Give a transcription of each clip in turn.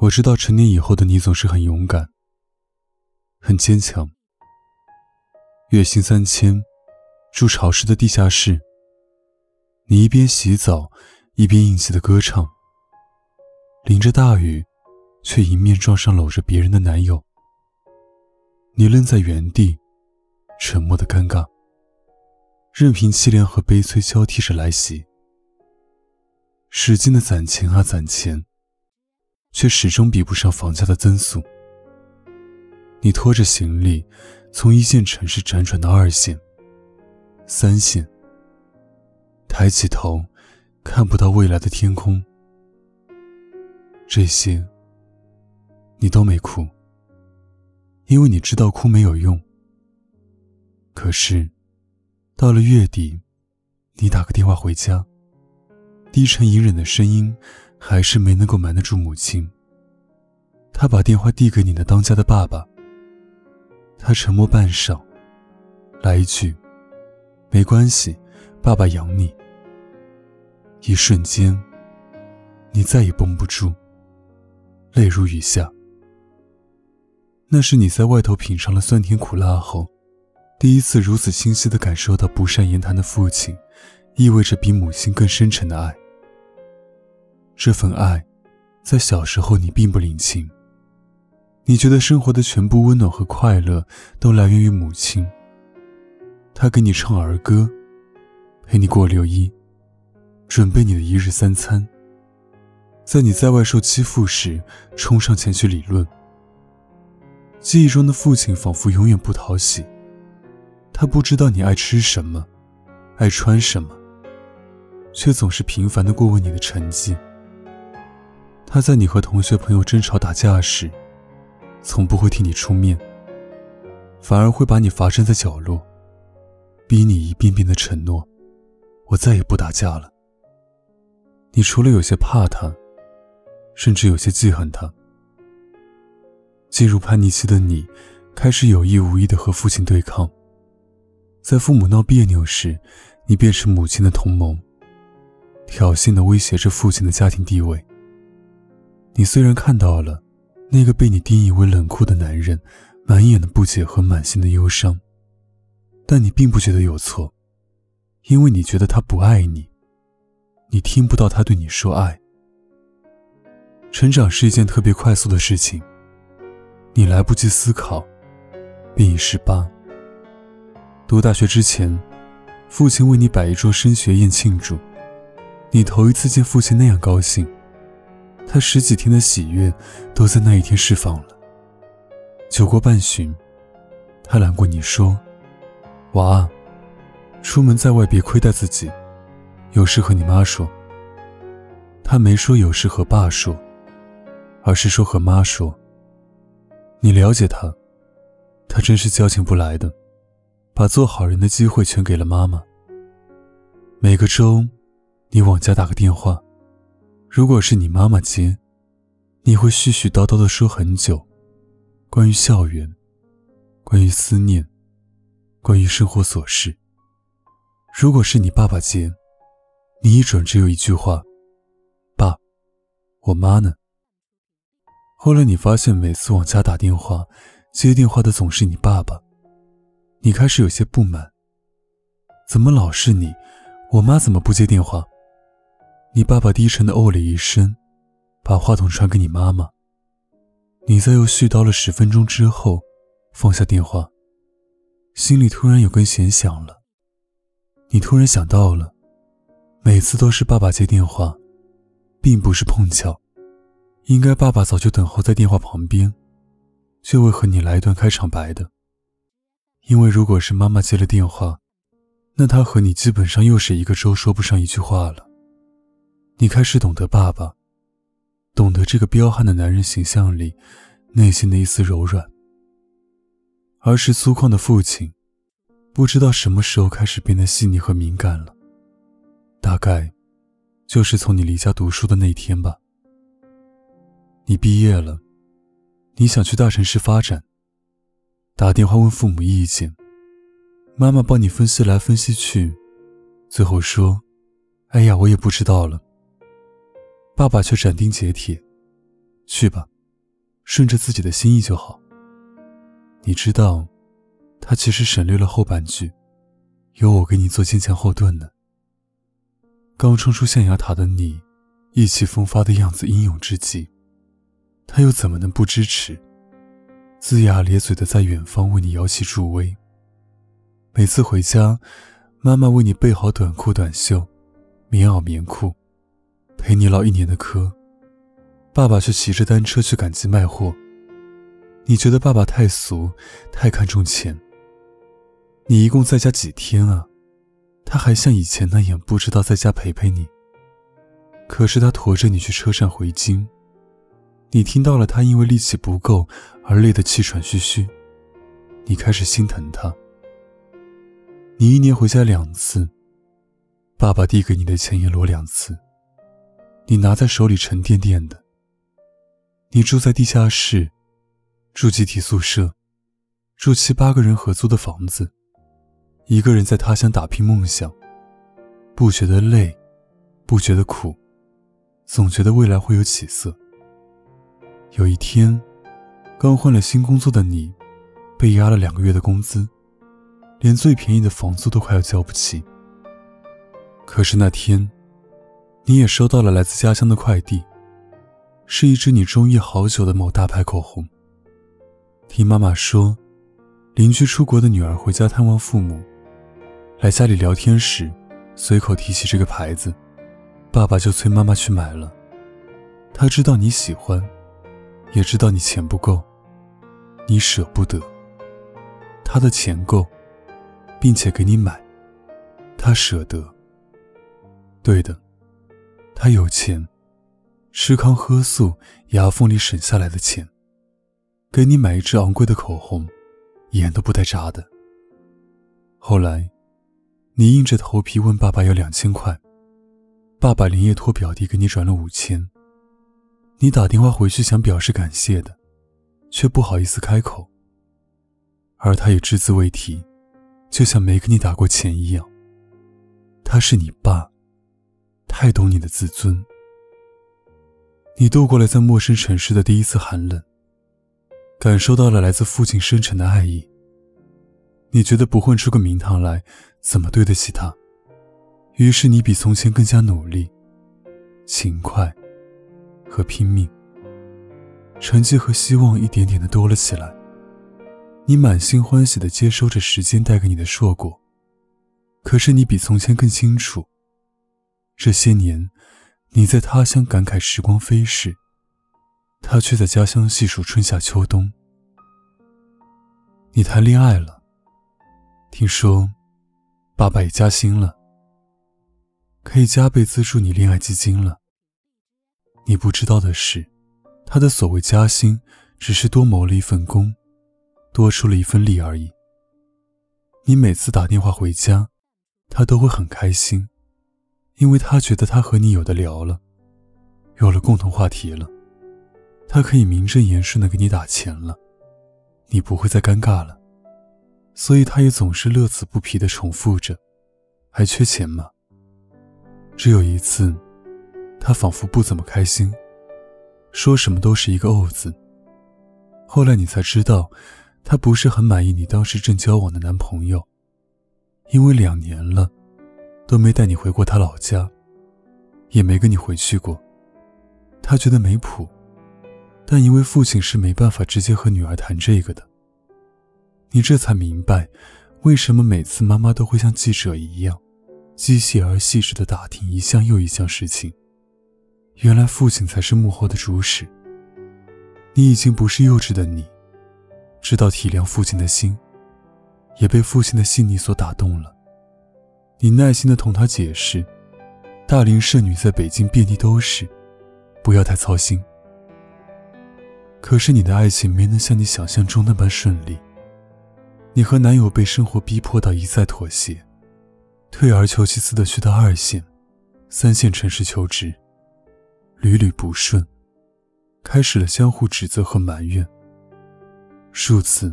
我知道成年以后的你总是很勇敢，很坚强。月薪三千，住潮湿的地下室。你一边洗澡，一边硬气的歌唱。淋着大雨，却迎面撞上搂着别人的男友。你愣在原地，沉默的尴尬，任凭凄凉和悲催交替着来袭。使劲的攒钱啊攒钱。却始终比不上房价的增速。你拖着行李，从一线城市辗转到二线、三线，抬起头，看不到未来的天空。这些，你都没哭，因为你知道哭没有用。可是，到了月底，你打个电话回家，低沉隐忍的声音。还是没能够瞒得住母亲。他把电话递给你的当家的爸爸。他沉默半晌，来一句：“没关系，爸爸养你。”一瞬间，你再也绷不住，泪如雨下。那是你在外头品尝了酸甜苦辣后，第一次如此清晰的感受到不善言谈的父亲，意味着比母亲更深沉的爱。这份爱，在小时候你并不领情。你觉得生活的全部温暖和快乐都来源于母亲。她给你唱儿歌，陪你过六一，准备你的一日三餐。在你在外受欺负时，冲上前去理论。记忆中的父亲仿佛永远不讨喜，他不知道你爱吃什么，爱穿什么，却总是频繁的过问你的成绩。他在你和同学朋友争吵打架时，从不会替你出面，反而会把你罚站在角落，逼你一遍遍的承诺：“我再也不打架了。”你除了有些怕他，甚至有些记恨他。进入叛逆期的你，开始有意无意的和父亲对抗，在父母闹别扭时，你便是母亲的同盟，挑衅的威胁着父亲的家庭地位。你虽然看到了那个被你定义为冷酷的男人满眼的不解和满心的忧伤，但你并不觉得有错，因为你觉得他不爱你，你听不到他对你说爱。成长是一件特别快速的事情，你来不及思考，便已十八。读大学之前，父亲为你摆一桌升学宴庆祝，你头一次见父亲那样高兴。他十几天的喜悦都在那一天释放了。酒过半巡，他揽过你说：“娃，出门在外别亏待自己，有事和你妈说。”他没说有事和爸说，而是说和妈说。你了解他，他真是交情不来的，把做好人的机会全给了妈妈。每个周，你往家打个电话。如果是你妈妈接，你会絮絮叨叨的说很久，关于校园，关于思念，关于生活琐事。如果是你爸爸接，你一准只有一句话：“爸，我妈呢？”后来你发现，每次往家打电话，接电话的总是你爸爸，你开始有些不满。怎么老是你？我妈怎么不接电话？你爸爸低沉的哦了一声，把话筒传给你妈妈。你在又絮叨了十分钟之后，放下电话，心里突然有根弦响了。你突然想到了，每次都是爸爸接电话，并不是碰巧，应该爸爸早就等候在电话旁边，就会和你来一段开场白的。因为如果是妈妈接了电话，那他和你基本上又是一个周说不上一句话了。你开始懂得爸爸，懂得这个彪悍的男人形象里内心的一丝柔软。儿时粗犷的父亲，不知道什么时候开始变得细腻和敏感了。大概，就是从你离家读书的那天吧。你毕业了，你想去大城市发展。打电话问父母意见，妈妈帮你分析来分析去，最后说：“哎呀，我也不知道了。”爸爸却斩钉截铁：“去吧，顺着自己的心意就好。”你知道，他其实省略了后半句：“有我给你做坚强后盾呢。”刚冲出象牙塔的你，意气风发的样子英勇至极，他又怎么能不支持？龇牙咧嘴的在远方为你摇旗助威。每次回家，妈妈为你备好短裤短袖、棉袄棉裤，陪你唠一年的嗑。爸爸却骑着单车去赶集卖货。你觉得爸爸太俗，太看重钱。你一共在家几天啊？他还像以前那样不知道在家陪陪你。可是他驮着你去车站回京。你听到了他因为力气不够而累得气喘吁吁，你开始心疼他。你一年回家两次，爸爸递给你的钱也摞两次，你拿在手里沉甸甸的。你住在地下室，住集体宿舍，住七八个人合租的房子，一个人在他乡打拼梦想，不觉得累，不觉得苦，总觉得未来会有起色。有一天，刚换了新工作的你，被压了两个月的工资，连最便宜的房租都快要交不起。可是那天，你也收到了来自家乡的快递，是一支你中意好久的某大牌口红。听妈妈说，邻居出国的女儿回家探望父母，来家里聊天时，随口提起这个牌子，爸爸就催妈妈去买了。他知道你喜欢。也知道你钱不够，你舍不得。他的钱够，并且给你买，他舍得。对的，他有钱，吃糠喝素，牙缝里省下来的钱，给你买一支昂贵的口红，眼都不带眨的。后来，你硬着头皮问爸爸要两千块，爸爸连夜托表弟给你转了五千。你打电话回去想表示感谢的，却不好意思开口。而他也只字未提，就像没给你打过钱一样。他是你爸，太懂你的自尊。你度过了在陌生城市的第一次寒冷，感受到了来自父亲深沉的爱意。你觉得不混出个名堂来，怎么对得起他？于是你比从前更加努力、勤快。和拼命，成绩和希望一点点的多了起来。你满心欢喜的接收着时间带给你的硕果，可是你比从前更清楚，这些年你在他乡感慨时光飞逝，他却在家乡细数春夏秋冬。你谈恋爱了，听说爸爸也加薪了，可以加倍资助你恋爱基金了。你不知道的是，他的所谓加薪，只是多谋了一份工，多出了一份力而已。你每次打电话回家，他都会很开心，因为他觉得他和你有的聊了，有了共同话题了，他可以名正言顺的给你打钱了，你不会再尴尬了，所以他也总是乐此不疲的重复着：“还缺钱吗？”只有一次。他仿佛不怎么开心，说什么都是一个“哦”字。后来你才知道，他不是很满意你当时正交往的男朋友，因为两年了，都没带你回过他老家，也没跟你回去过。他觉得没谱，但因为父亲是没办法直接和女儿谈这个的。你这才明白，为什么每次妈妈都会像记者一样，机械而细致地打听一项又一项事情。原来父亲才是幕后的主使。你已经不是幼稚的你，知道体谅父亲的心，也被父亲的细腻所打动了。你耐心的同他解释，大龄剩女在北京遍地都是，不要太操心。可是你的爱情没能像你想象中那般顺利。你和男友被生活逼迫到一再妥协，退而求其次的去到二线、三线城市求职，屡屡不顺，开始了相互指责和埋怨。数次，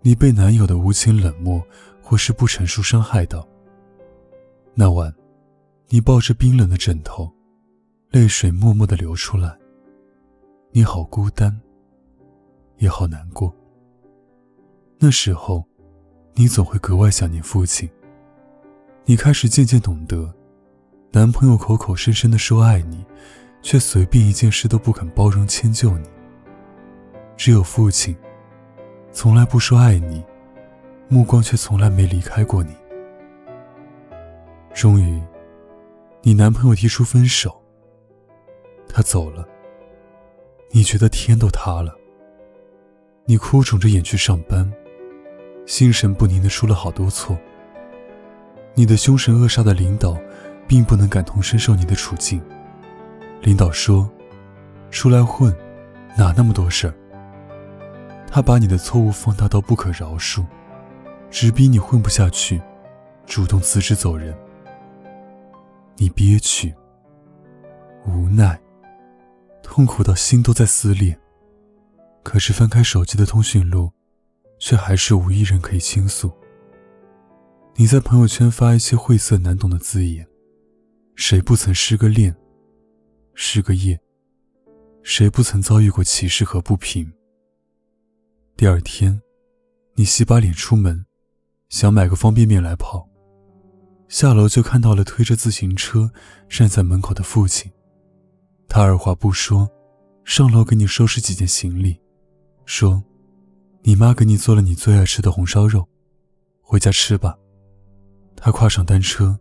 你被男友的无情冷漠或是不成熟伤害到。那晚，你抱着冰冷的枕头，泪水默默的流出来。你好孤单，也好难过。那时候，你总会格外想念父亲。你开始渐渐懂得，男朋友口口声声的说爱你，却随便一件事都不肯包容迁就你。只有父亲，从来不说爱你，目光却从来没离开过你。终于，你男朋友提出分手，他走了。你觉得天都塌了。你哭肿着眼去上班，心神不宁的出了好多错。你的凶神恶煞的领导，并不能感同身受你的处境。领导说：“出来混，哪那么多事儿？”他把你的错误放大到不可饶恕，直逼你混不下去，主动辞职走人。你憋屈，无奈。痛苦到心都在撕裂，可是翻开手机的通讯录，却还是无一人可以倾诉。你在朋友圈发一些晦涩难懂的字眼，谁不曾失个恋，失个业？谁不曾遭遇过歧视和不平？第二天，你洗把脸出门，想买个方便面来泡，下楼就看到了推着自行车站在门口的父亲。他二话不说，上楼给你收拾几件行李，说：“你妈给你做了你最爱吃的红烧肉，回家吃吧。”他跨上单车，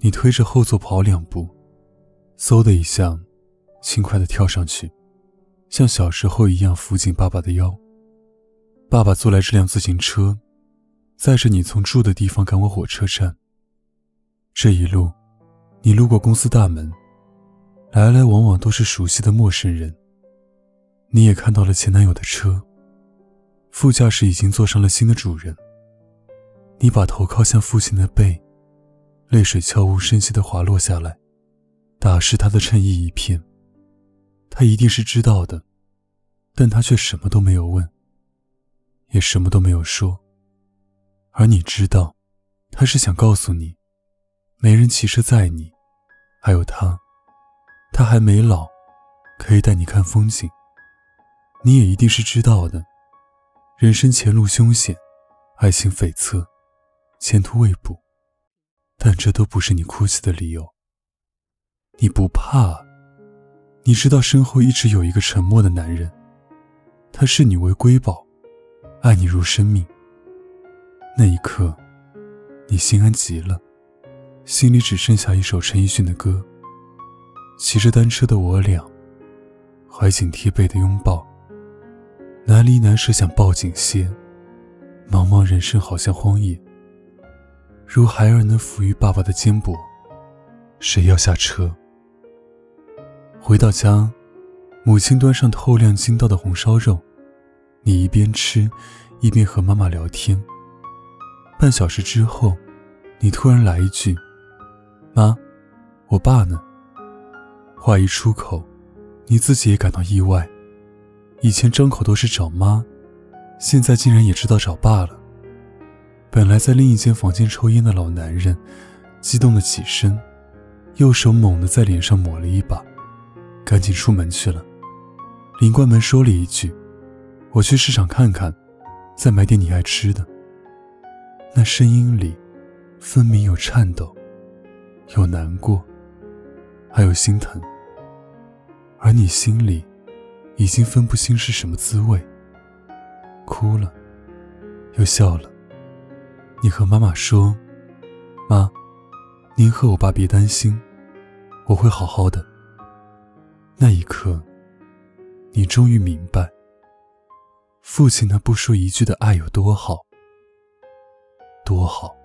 你推着后座跑两步，嗖的一下，轻快的跳上去，像小时候一样扶紧爸爸的腰。爸爸坐来这辆自行车，载着你从住的地方赶往火车站。这一路，你路过公司大门。来来往往都是熟悉的陌生人。你也看到了前男友的车，副驾驶已经坐上了新的主人。你把头靠向父亲的背，泪水悄无声息地滑落下来，打湿他的衬衣一片。他一定是知道的，但他却什么都没有问，也什么都没有说。而你知道，他是想告诉你，没人骑车载你，还有他。他还没老，可以带你看风景。你也一定是知道的，人生前路凶险，爱情悱恻，前途未卜，但这都不是你哭泣的理由。你不怕，你知道身后一直有一个沉默的男人，他视你为瑰宝，爱你如生命。那一刻，你心安极了，心里只剩下一首陈奕迅的歌。骑着单车的我俩，怀紧贴背的拥抱，难离难舍，想抱紧些。茫茫人生好像荒野，如孩儿能抚育爸爸的肩膊。谁要下车？回到家，母亲端上透亮筋道的红烧肉，你一边吃，一边和妈妈聊天。半小时之后，你突然来一句：“妈，我爸呢？”话一出口，你自己也感到意外。以前张口都是找妈，现在竟然也知道找爸了。本来在另一间房间抽烟的老男人，激动的起身，右手猛地在脸上抹了一把，赶紧出门去了。临关门说了一句：“我去市场看看，再买点你爱吃的。”那声音里，分明有颤抖，有难过，还有心疼。而你心里，已经分不清是什么滋味。哭了，又笑了。你和妈妈说：“妈，您和我爸别担心，我会好好的。”那一刻，你终于明白，父亲那不说一句的爱有多好，多好。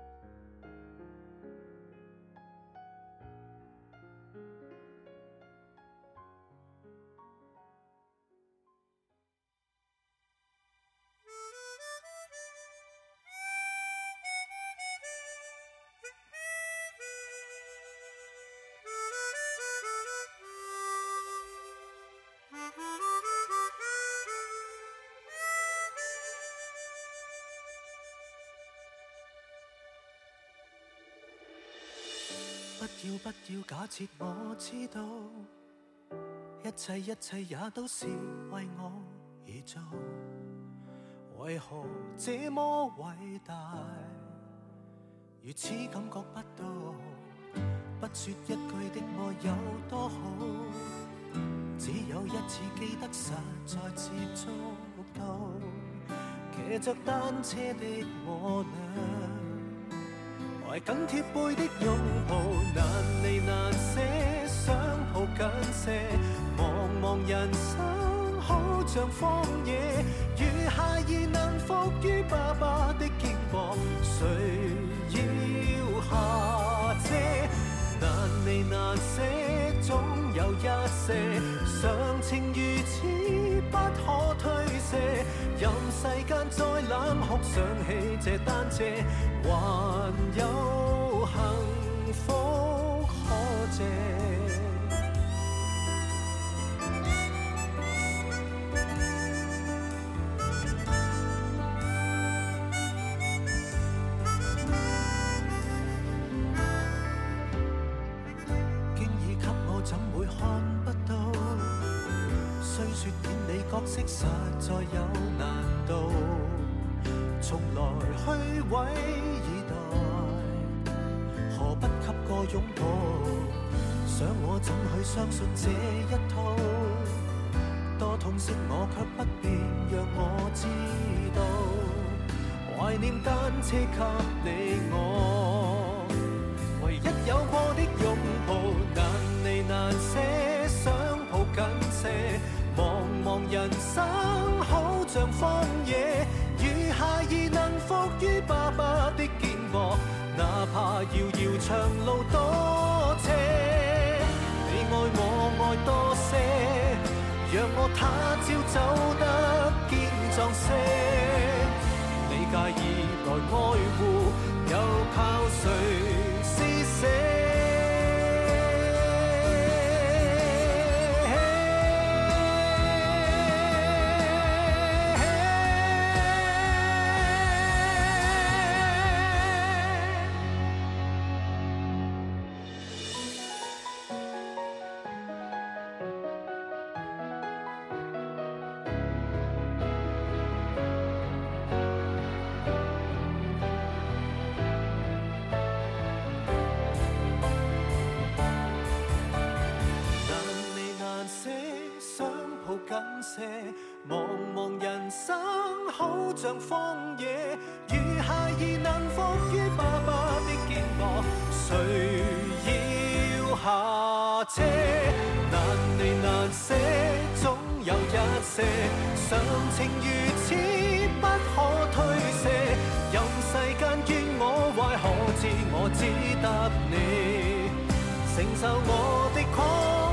不要不要假设我知道，一切一切也都是为我而做。为何这么伟大，如此感觉不到？不说一句的爱有多好，只有一次记得实在接触到，骑着单车的我俩。怀紧贴背的拥抱，难离难舍，想抱紧些。茫茫人生好像荒野，如孩儿能伏于爸爸的肩膊，谁要下车？难离难舍，总有一些，常情如此不可推卸。任世间再冷酷，想起这单车。还有幸福可借，实在有难度，从来虚伪。拥抱，想我怎去相信这一套？多痛惜我却不便让我知道，怀念单车给你我，唯一有过生好像荒野，如孩儿能伏于爸爸的肩膊。哪怕遥遥长路多斜，你爱我爱多些，让我他朝走得坚壮些。你介意来爱护，又靠谁荒野，如孩儿能伏于爸爸的肩膊，谁要下车？难离难舍，总有一些，常情如此不可推卸。任世间怨我坏，可知我只得你承受我的狂。